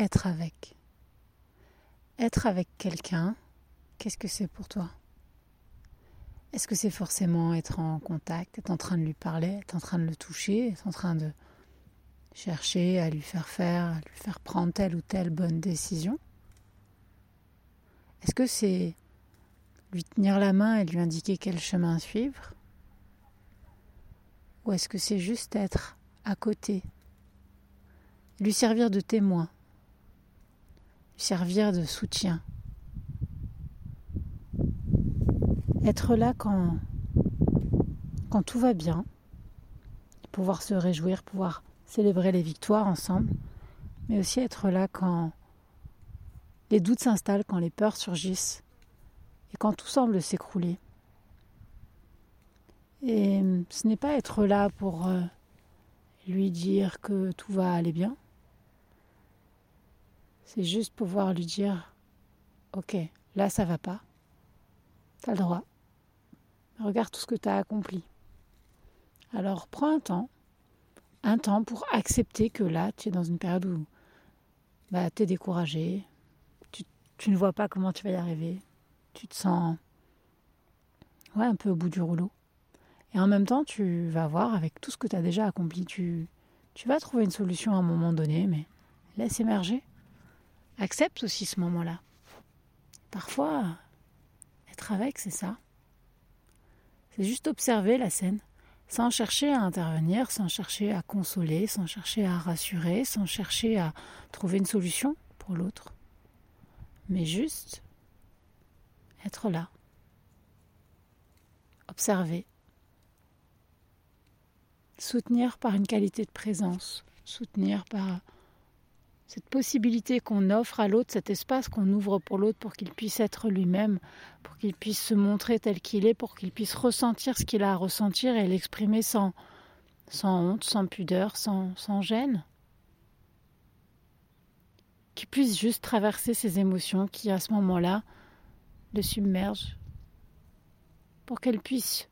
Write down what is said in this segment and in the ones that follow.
être avec. Être avec quelqu'un, qu'est-ce que c'est pour toi? Est-ce que c'est forcément être en contact, être en train de lui parler, être en train de le toucher, être en train de chercher à lui faire faire, à lui faire prendre telle ou telle bonne décision? Est-ce que c'est lui tenir la main et lui indiquer quel chemin suivre? Ou est-ce que c'est juste être à côté, lui servir de témoin, servir de soutien Être là quand, quand tout va bien, pouvoir se réjouir, pouvoir célébrer les victoires ensemble, mais aussi être là quand les doutes s'installent, quand les peurs surgissent et quand tout semble s'écrouler. Et ce n'est pas être là pour euh, lui dire que tout va aller bien. C'est juste pouvoir lui dire Ok, là ça va pas. T'as le droit. Regarde tout ce que tu as accompli. Alors prends un temps un temps pour accepter que là, tu es dans une période où bah, tu es découragé, tu, ne vois pas comment tu vas y arriver, tu te sens ouais, un peu au bout du rouleau. Et en même temps, tu vas voir avec tout ce que tu as déjà accompli, tu, tu vas trouver une solution à un moment donné, mais laisse émerger. Accepte aussi ce moment-là. Parfois, être avec, c'est ça. C'est juste observer la scène sans chercher à intervenir, sans chercher à consoler, sans chercher à rassurer, sans chercher à trouver une solution pour l'autre, mais juste être là, observer, soutenir par une qualité de présence, soutenir par cette possibilité qu'on offre à l'autre, cet espace qu'on ouvre pour l'autre pour qu'il puisse être lui-même, pour qu'il puisse se montrer tel qu'il est, pour qu'il puisse ressentir ce qu'il a à ressentir et l'exprimer sans, sans honte, sans pudeur, sans, sans gêne. Qu'il puisse juste traverser ses émotions qui, à ce moment-là, le submergent, pour qu'elle puisse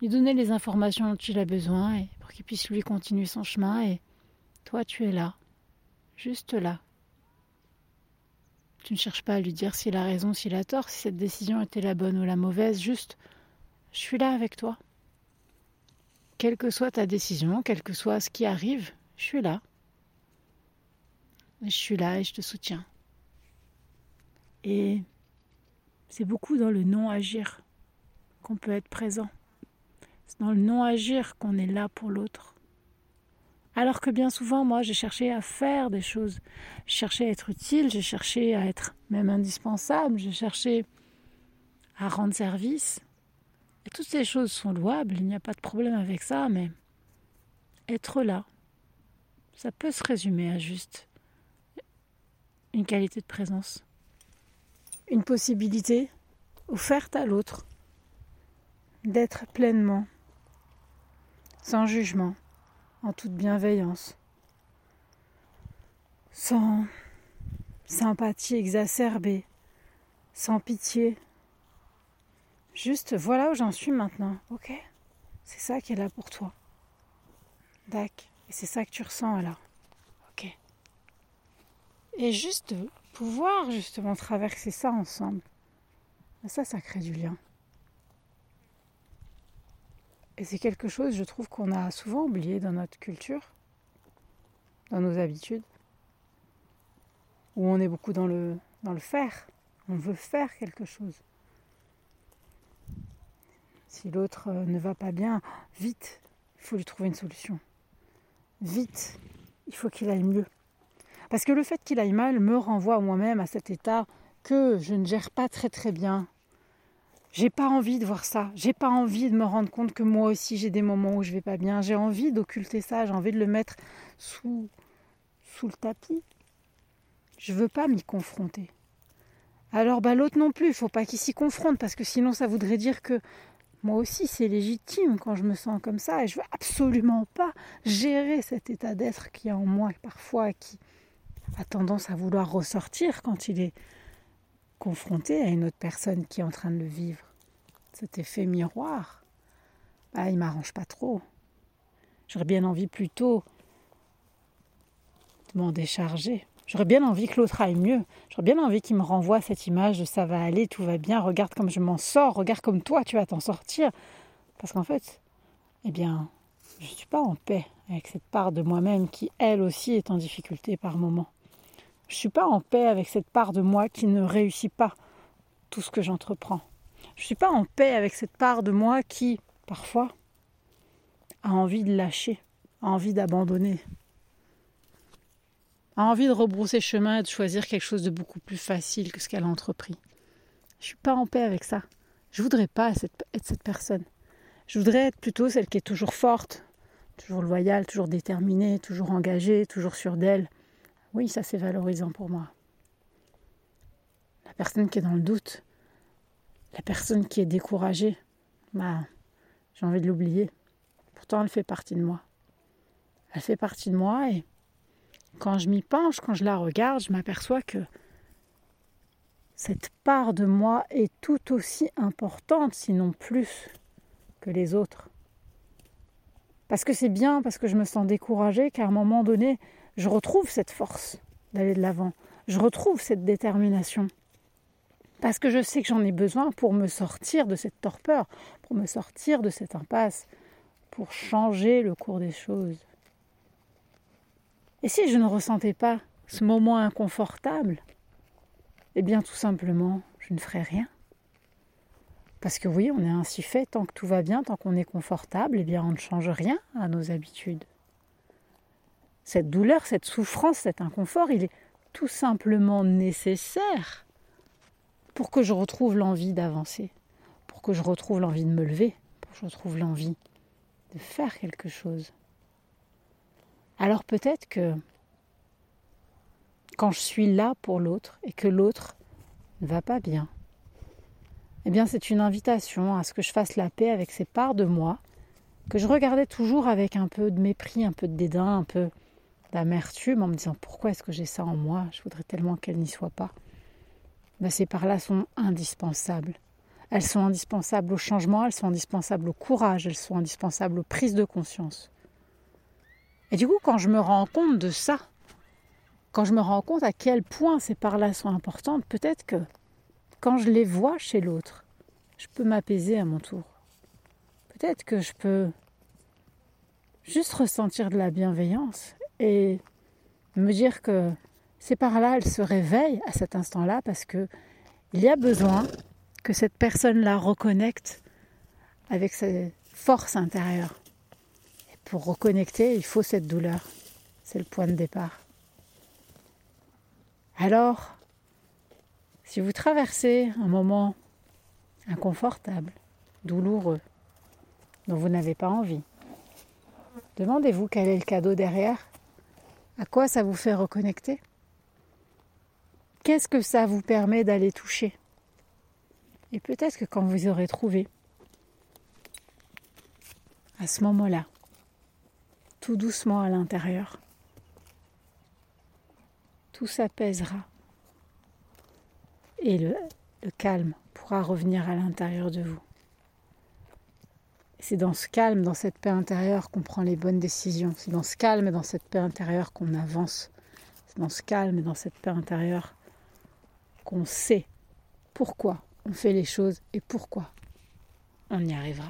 lui donner les informations dont il a besoin et pour qu'il puisse lui continuer son chemin et toi tu es là juste là. Tu ne cherches pas à lui dire s'il a raison, s'il a tort, si cette décision était la bonne ou la mauvaise, juste je suis là avec toi. Quelle que soit ta décision, quel que soit ce qui arrive, je suis là. je suis là et je te soutiens. Et c'est beaucoup dans le non-agir qu'on peut être présent. C'est dans le non-agir qu'on est là pour l'autre. Alors que bien souvent, moi, j'ai cherché à faire des choses. J'ai cherché à être utile, j'ai cherché à être même indispensable, j'ai cherché à rendre service. Et toutes ces choses sont louables, il n'y a pas de problème avec ça, mais être là, ça peut se résumer à juste une qualité de présence, une possibilité offerte à l'autre d'être pleinement, sans jugement, en toute bienveillance, sans sympathie exacerbée, sans pitié. Juste voilà où j'en suis maintenant, ok? C'est ça qui est là pour toi. Dac. Et c'est ça que tu ressens là. Ok? Et juste pouvoir justement traverser ça ensemble. Ça, ça crée du lien. Et c'est quelque chose, je trouve, qu'on a souvent oublié dans notre culture, dans nos habitudes, où on est beaucoup dans le, dans le faire. On veut faire quelque chose. Si l'autre euh, ne va pas bien, vite, il faut lui trouver une solution. Vite, il faut qu'il aille mieux. Parce que le fait qu'il aille mal me renvoie moi-même à cet état que je ne gère pas très très bien j'ai pas envie de voir ça. J'ai pas envie de me rendre compte que moi aussi j'ai des moments où je vais pas bien. J'ai envie d'occulter ça. J'ai envie de le mettre sous, sous le tapis. Je veux pas m'y confronter. Alors bah l'autre non plus. Il faut pas qu'il s'y confronte parce que sinon ça voudrait dire que moi aussi c'est légitime quand je me sens comme ça et je veux absolument pas gérer cet état d'être qui est en moi parfois qui a tendance à vouloir ressortir quand il est confronté à une autre personne qui est en train de le vivre. Cet effet miroir, bah, il m'arrange pas trop. J'aurais bien envie plutôt de m'en décharger, J'aurais bien envie que l'autre aille mieux. J'aurais bien envie qu'il me renvoie cette image de ça va aller, tout va bien, regarde comme je m'en sors, regarde comme toi tu vas t'en sortir. Parce qu'en fait, eh bien, je ne suis pas en paix avec cette part de moi-même qui, elle aussi, est en difficulté par moments. Je ne suis pas en paix avec cette part de moi qui ne réussit pas tout ce que j'entreprends. Je ne suis pas en paix avec cette part de moi qui, parfois, a envie de lâcher, a envie d'abandonner, a envie de rebrousser chemin et de choisir quelque chose de beaucoup plus facile que ce qu'elle a entrepris. Je ne suis pas en paix avec ça. Je ne voudrais pas être cette personne. Je voudrais être plutôt celle qui est toujours forte, toujours loyale, toujours déterminée, toujours engagée, toujours sûre d'elle. Oui, ça c'est valorisant pour moi. La personne qui est dans le doute, la personne qui est découragée, bah, j'ai envie de l'oublier. Pourtant, elle fait partie de moi. Elle fait partie de moi et quand je m'y penche, quand je la regarde, je m'aperçois que cette part de moi est tout aussi importante, sinon plus, que les autres. Parce que c'est bien, parce que je me sens découragée, qu'à un moment donné, je retrouve cette force d'aller de l'avant. Je retrouve cette détermination. Parce que je sais que j'en ai besoin pour me sortir de cette torpeur, pour me sortir de cette impasse, pour changer le cours des choses. Et si je ne ressentais pas ce moment inconfortable, eh bien tout simplement, je ne ferais rien. Parce que oui, on est ainsi fait, tant que tout va bien, tant qu'on est confortable, eh bien on ne change rien à nos habitudes. Cette douleur, cette souffrance, cet inconfort, il est tout simplement nécessaire pour que je retrouve l'envie d'avancer, pour que je retrouve l'envie de me lever, pour que je retrouve l'envie de faire quelque chose. Alors peut-être que quand je suis là pour l'autre et que l'autre ne va pas bien, eh bien c'est une invitation à ce que je fasse la paix avec ces parts de moi que je regardais toujours avec un peu de mépris, un peu de dédain, un peu d'amertume en me disant pourquoi est-ce que j'ai ça en moi? Je voudrais tellement qu'elles n'y soient pas. Ben, ces parts-là sont indispensables. Elles sont indispensables au changement, elles sont indispensables au courage, elles sont indispensables aux prises de conscience. Et du coup, quand je me rends compte de ça, quand je me rends compte à quel point ces parts-là sont importantes, peut-être que quand je les vois chez l'autre, je peux m'apaiser à mon tour. Peut-être que je peux juste ressentir de la bienveillance et me dire que ces parts-là, elles se réveillent à cet instant-là parce que il y a besoin que cette personne-là reconnecte avec ses forces intérieures. Et pour reconnecter, il faut cette douleur. C'est le point de départ. Alors, si vous traversez un moment inconfortable, douloureux, dont vous n'avez pas envie, demandez-vous quel est le cadeau derrière, à quoi ça vous fait reconnecter, qu'est-ce que ça vous permet d'aller toucher? Et peut-être que quand vous aurez trouvé, à ce moment-là, tout doucement à l'intérieur, tout s'apaisera et le, calme pourra revenir à l'intérieur de vous. C'est dans ce calme, dans cette paix intérieure qu'on prend les bonnes décisions. C'est dans ce calme et dans cette paix intérieure qu'on avance. C'est dans ce calme et dans cette paix intérieure qu'on sait pourquoi on fait les choses et pourquoi on y arrivera.